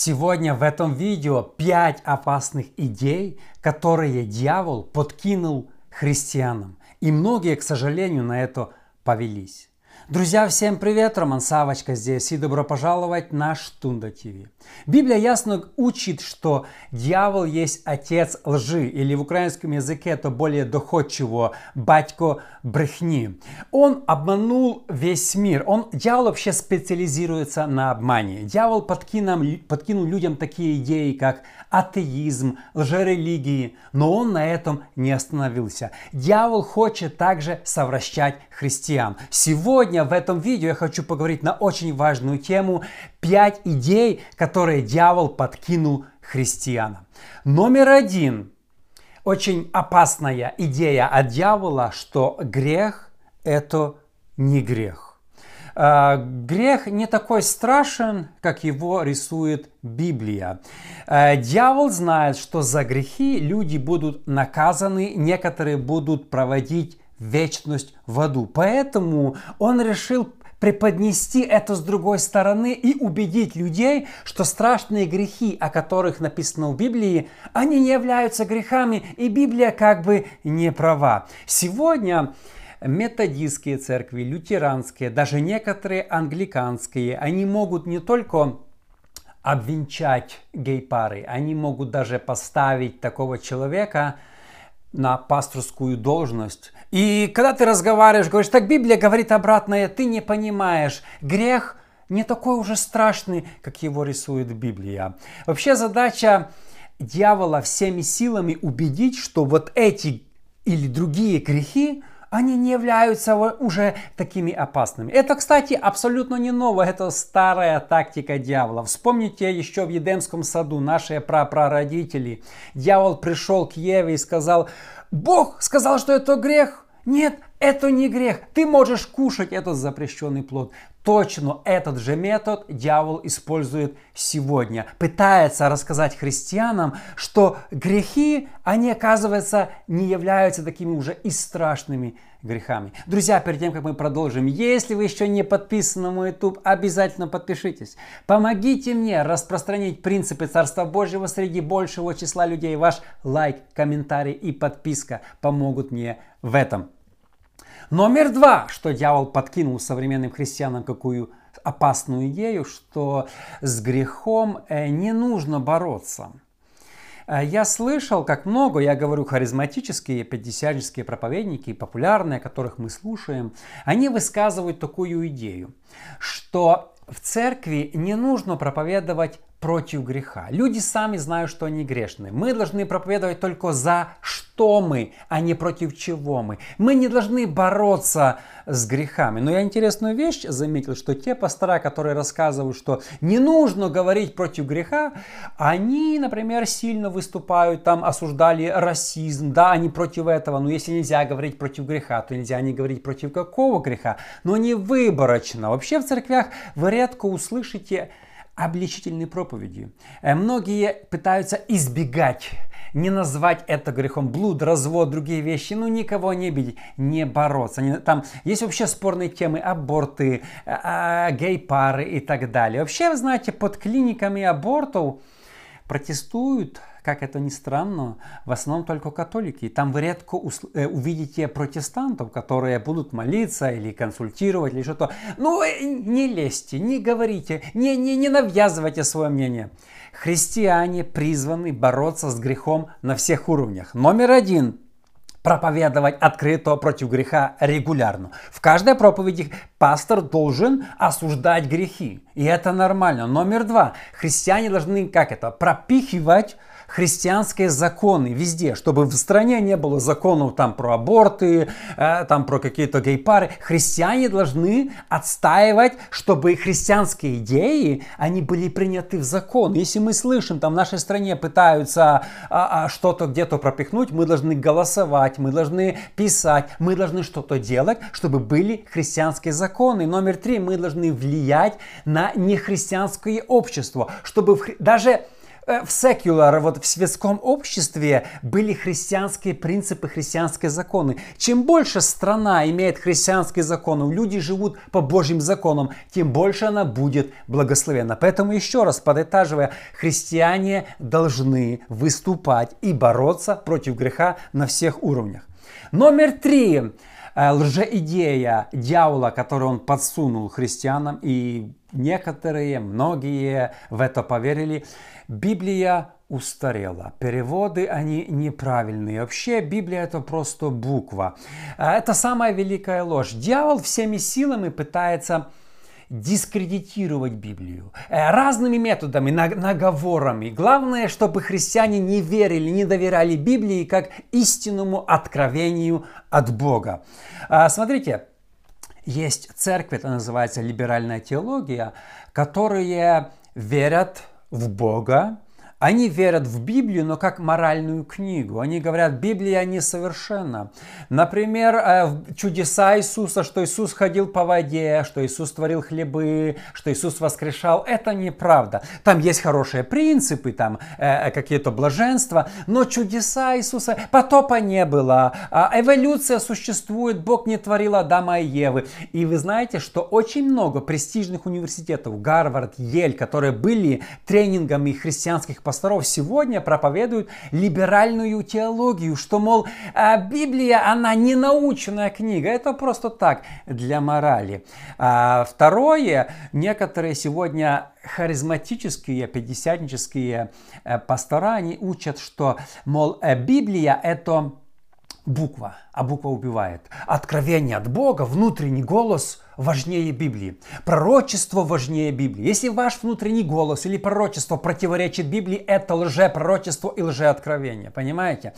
Сегодня в этом видео 5 опасных идей, которые дьявол подкинул христианам. И многие, к сожалению, на это повелись. Друзья, всем привет! Роман Савочка здесь и добро пожаловать на Штунда ТВ. Библия ясно учит, что дьявол есть отец лжи, или в украинском языке это более доходчиво батько брехни. Он обманул весь мир. Он, дьявол вообще специализируется на обмане. Дьявол подкинул, подкинул людям такие идеи, как атеизм, лжерелигии, но он на этом не остановился. Дьявол хочет также совращать христиан. Сегодня Сегодня в этом видео я хочу поговорить на очень важную тему 5 идей, которые дьявол подкинул христианам. Номер один. Очень опасная идея от дьявола, что грех – это не грех. А, грех не такой страшен, как его рисует Библия. А, дьявол знает, что за грехи люди будут наказаны, некоторые будут проводить вечность в аду. Поэтому он решил преподнести это с другой стороны и убедить людей, что страшные грехи, о которых написано в Библии, они не являются грехами, и Библия как бы не права. Сегодня методистские церкви, лютеранские, даже некоторые англиканские, они могут не только обвенчать гей-пары, они могут даже поставить такого человека на пасторскую должность. И когда ты разговариваешь, говоришь, так Библия говорит обратное, ты не понимаешь. Грех не такой уже страшный, как его рисует Библия. Вообще задача дьявола всеми силами убедить, что вот эти или другие грехи – они не являются уже такими опасными. Это, кстати, абсолютно не ново, это старая тактика дьявола. Вспомните еще в Едемском саду наши прапрародители. Дьявол пришел к Еве и сказал, Бог сказал, что это грех. Нет, это не грех. Ты можешь кушать этот запрещенный плод. Точно этот же метод дьявол использует сегодня. Пытается рассказать христианам, что грехи, они, оказывается, не являются такими уже и страшными грехами. Друзья, перед тем, как мы продолжим, если вы еще не подписаны на мой YouTube, обязательно подпишитесь. Помогите мне распространить принципы Царства Божьего среди большего числа людей. Ваш лайк, комментарий и подписка помогут мне в этом. Номер два, что дьявол подкинул современным христианам какую опасную идею, что с грехом э, не нужно бороться. Э, я слышал, как много, я говорю, харизматические, пятидесятнические проповедники, популярные, которых мы слушаем, они высказывают такую идею, что в церкви не нужно проповедовать против греха. Люди сами знают, что они грешны. Мы должны проповедовать только за что мы, а не против чего мы. Мы не должны бороться с грехами. Но я интересную вещь заметил, что те пастора, которые рассказывают, что не нужно говорить против греха, они, например, сильно выступают, там осуждали расизм, да, они против этого. Но если нельзя говорить против греха, то нельзя не говорить против какого греха, но не выборочно. Вообще в церквях вы редко услышите обличительной проповеди. Э, многие пытаются избегать не назвать это грехом. Блуд, развод, другие вещи. Ну, никого не бить, не бороться. Там есть вообще спорные темы. Аборты, а, гей-пары и так далее. Вообще, вы знаете, под клиниками абортов протестуют как это ни странно, в основном только католики. Там вы редко э, увидите протестантов, которые будут молиться или консультировать или что-то. Ну, э, не лезьте, не говорите, не, не, не навязывайте свое мнение. Христиане призваны бороться с грехом на всех уровнях. Номер один проповедовать открыто против греха регулярно. В каждой проповеди пастор должен осуждать грехи. И это нормально. Номер два. Христиане должны как это? Пропихивать христианские законы везде, чтобы в стране не было законов там про аборты, э, там про какие-то гей-пары. Христиане должны отстаивать, чтобы христианские идеи, они были приняты в закон. Если мы слышим, там в нашей стране пытаются а, а, что-то где-то пропихнуть, мы должны голосовать, мы должны писать, мы должны что-то делать, чтобы были христианские законы. Номер три, мы должны влиять на нехристианское общество, чтобы в, даже в secular, вот в светском обществе были христианские принципы, христианские законы. Чем больше страна имеет христианские законы, люди живут по Божьим законам, тем больше она будет благословена. Поэтому еще раз подытаживая, христиане должны выступать и бороться против греха на всех уровнях. Номер три э, лжеидея дьявола, которую он подсунул христианам, и некоторые, многие в это поверили, Библия устарела. Переводы, они неправильные. Вообще, Библия это просто буква. А, это самая великая ложь. Дьявол всеми силами пытается дискредитировать Библию э, разными методами, наговорами. Главное, чтобы христиане не верили, не доверяли Библии как истинному откровению от Бога. А, смотрите, есть церковь, это называется либеральная теология, которые верят в Бога, они верят в Библию, но как моральную книгу. Они говорят, Библия несовершенна. Например, э, чудеса Иисуса, что Иисус ходил по воде, что Иисус творил хлебы, что Иисус воскрешал. Это неправда. Там есть хорошие принципы, там э, какие-то блаженства, но чудеса Иисуса, потопа не было, а эволюция существует, Бог не творил Адама и Евы. И вы знаете, что очень много престижных университетов, Гарвард, Ель, которые были тренингами христианских пасторов сегодня проповедуют либеральную теологию, что, мол, а, Библия, она не научная книга, это просто так, для морали. А второе, некоторые сегодня харизматические, пятидесятнические э, пастора, они учат, что, мол, э, Библия это буква, а буква убивает. Откровение от Бога, внутренний голос важнее Библии. Пророчество важнее Библии. Если ваш внутренний голос или пророчество противоречит Библии, это лжепророчество и лжеоткровение. Понимаете?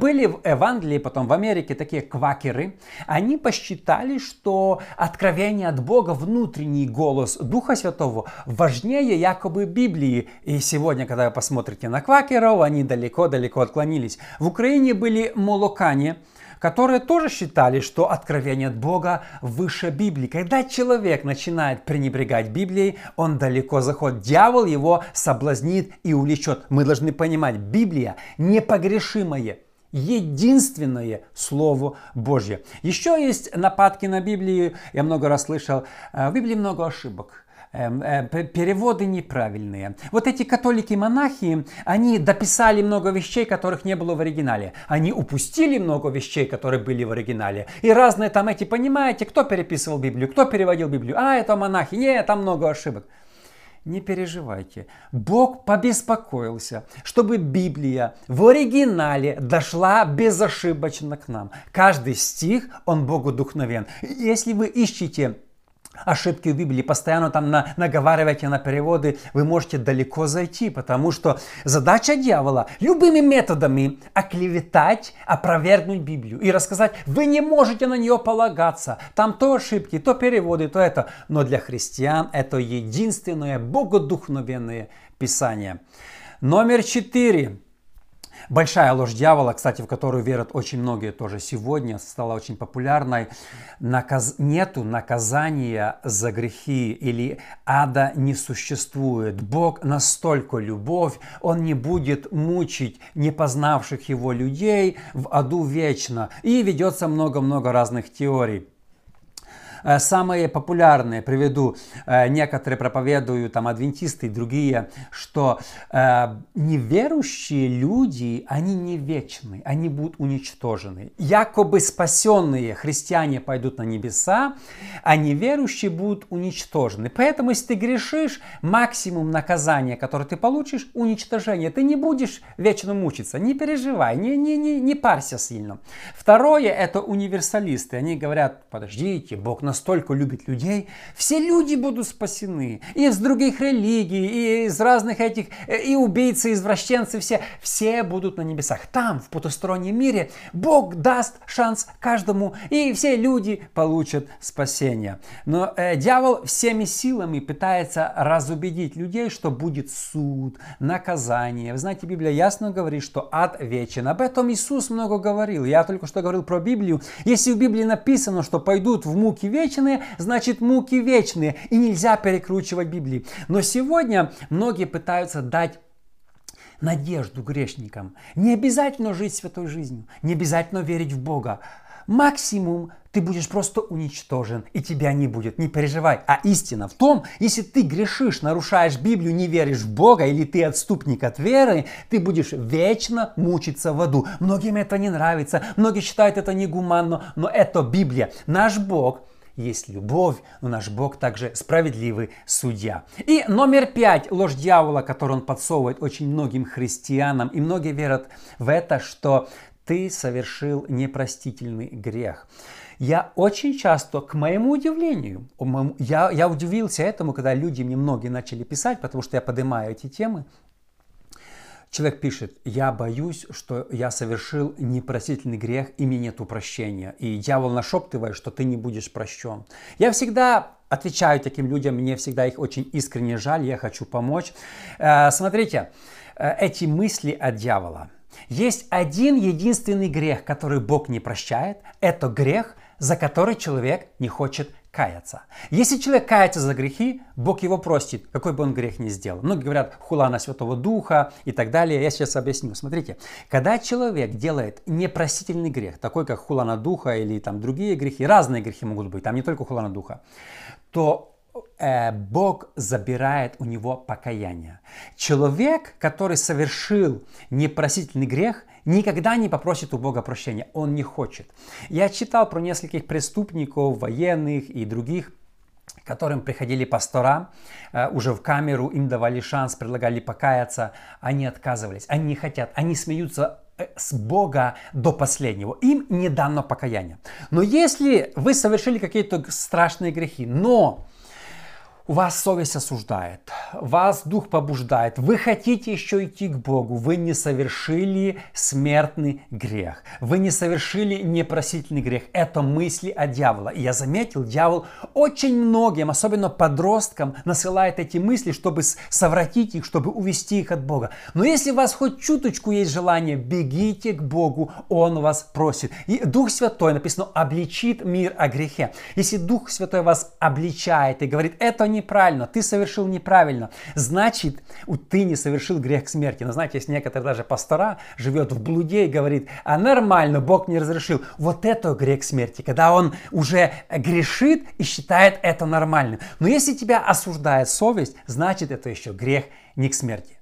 Были в Евангелии, потом в Америке такие квакеры. Они посчитали, что откровение от Бога, внутренний голос Духа Святого важнее якобы Библии. И сегодня, когда вы посмотрите на квакеров, они далеко-далеко отклонились. В Украине были молокане, которые тоже считали, что откровение от Бога выше Библии. Когда человек начинает пренебрегать Библией, он далеко заходит. Дьявол его соблазнит и увлечет. Мы должны понимать, Библия непогрешимая единственное Слово Божье. Еще есть нападки на Библию, я много раз слышал, э, в Библии много ошибок. Эм, э, переводы неправильные. Вот эти католики-монахи, они дописали много вещей, которых не было в оригинале. Они упустили много вещей, которые были в оригинале. И разные там эти, понимаете, кто переписывал Библию, кто переводил Библию. А, это монахи. Нет, там много ошибок. Не переживайте. Бог побеспокоился, чтобы Библия в оригинале дошла безошибочно к нам. Каждый стих, он Богу духновен. Если вы ищете ошибки в Библии, постоянно там на, наговариваете на переводы, вы можете далеко зайти, потому что задача дьявола любыми методами оклеветать, опровергнуть Библию и рассказать, вы не можете на нее полагаться, там то ошибки, то переводы, то это. Но для христиан это единственное богодухновенное Писание. Номер четыре. Большая ложь дьявола, кстати, в которую верят очень многие тоже сегодня, стала очень популярной. Наказ... Нету наказания за грехи или ада не существует. Бог настолько любовь, Он не будет мучить не познавших Его людей в аду вечно. И ведется много-много разных теорий. Э, самые популярные, приведу, э, некоторые проповедуют, там, адвентисты и другие, что э, неверующие люди, они не вечны, они будут уничтожены. Якобы спасенные христиане пойдут на небеса, а неверующие будут уничтожены. Поэтому, если ты грешишь, максимум наказания, которое ты получишь, уничтожение. Ты не будешь вечно мучиться, не переживай, не, не, не, не парься сильно. Второе, это универсалисты. Они говорят, подождите, Бог нас настолько любит людей, все люди будут спасены. И из других религий, и из разных этих, э, и убийцы, и извращенцы, все, все будут на небесах. Там, в потустороннем мире, Бог даст шанс каждому, и все люди получат спасение. Но э, дьявол всеми силами пытается разубедить людей, что будет суд, наказание. Вы знаете, Библия ясно говорит, что ад вечен. Об этом Иисус много говорил. Я только что говорил про Библию. Если в Библии написано, что пойдут в муки вечные, вечные, значит муки вечные. И нельзя перекручивать Библии. Но сегодня многие пытаются дать надежду грешникам. Не обязательно жить святой жизнью, не обязательно верить в Бога. Максимум ты будешь просто уничтожен, и тебя не будет. Не переживай. А истина в том, если ты грешишь, нарушаешь Библию, не веришь в Бога, или ты отступник от веры, ты будешь вечно мучиться в аду. Многим это не нравится, многие считают это негуманно, но это Библия. Наш Бог – есть любовь, но наш Бог также справедливый судья. И номер пять, ложь дьявола, которую он подсовывает очень многим христианам, и многие верят в это, что ты совершил непростительный грех. Я очень часто, к моему удивлению, я, я удивился этому, когда люди мне многие начали писать, потому что я поднимаю эти темы, Человек пишет, я боюсь, что я совершил непростительный грех, и мне нет прощения. И дьявол нашептывает, что ты не будешь прощен. Я всегда отвечаю таким людям, мне всегда их очень искренне жаль, я хочу помочь. Э, смотрите, э, эти мысли от дьявола. Есть один единственный грех, который Бог не прощает. Это грех, за который человек не хочет каяться. Если человек кается за грехи, Бог его простит, какой бы он грех ни сделал. Многие говорят хула на Святого Духа и так далее. Я сейчас объясню. Смотрите, когда человек делает непростительный грех, такой как хула на Духа или там другие грехи, разные грехи могут быть, там не только хула на Духа, то Э, Бог забирает у него покаяние. Человек, который совершил непросительный грех, никогда не попросит у Бога прощения. Он не хочет. Я читал про нескольких преступников, военных и других, которым приходили пастора э, уже в камеру, им давали шанс, предлагали покаяться, они отказывались, они не хотят, они смеются э, с Бога до последнего. Им не дано покаяние. Но если вы совершили какие-то страшные грехи, но вас совесть осуждает, вас дух побуждает, вы хотите еще идти к Богу, вы не совершили смертный грех, вы не совершили непросительный грех. Это мысли о дьяволе. И я заметил, дьявол очень многим, особенно подросткам, насылает эти мысли, чтобы совратить их, чтобы увести их от Бога. Но если у вас хоть чуточку есть желание, бегите к Богу, Он вас просит. И Дух Святой, написано, обличит мир о грехе. Если Дух Святой вас обличает и говорит, это неправильно, ты совершил неправильно, значит, ты не совершил грех смерти. Но знаете, есть некоторые даже пастора живет в блуде и говорит, а нормально, Бог не разрешил. Вот это грех смерти, когда он уже грешит и считает это нормальным. Но если тебя осуждает совесть, значит это еще грех не к смерти.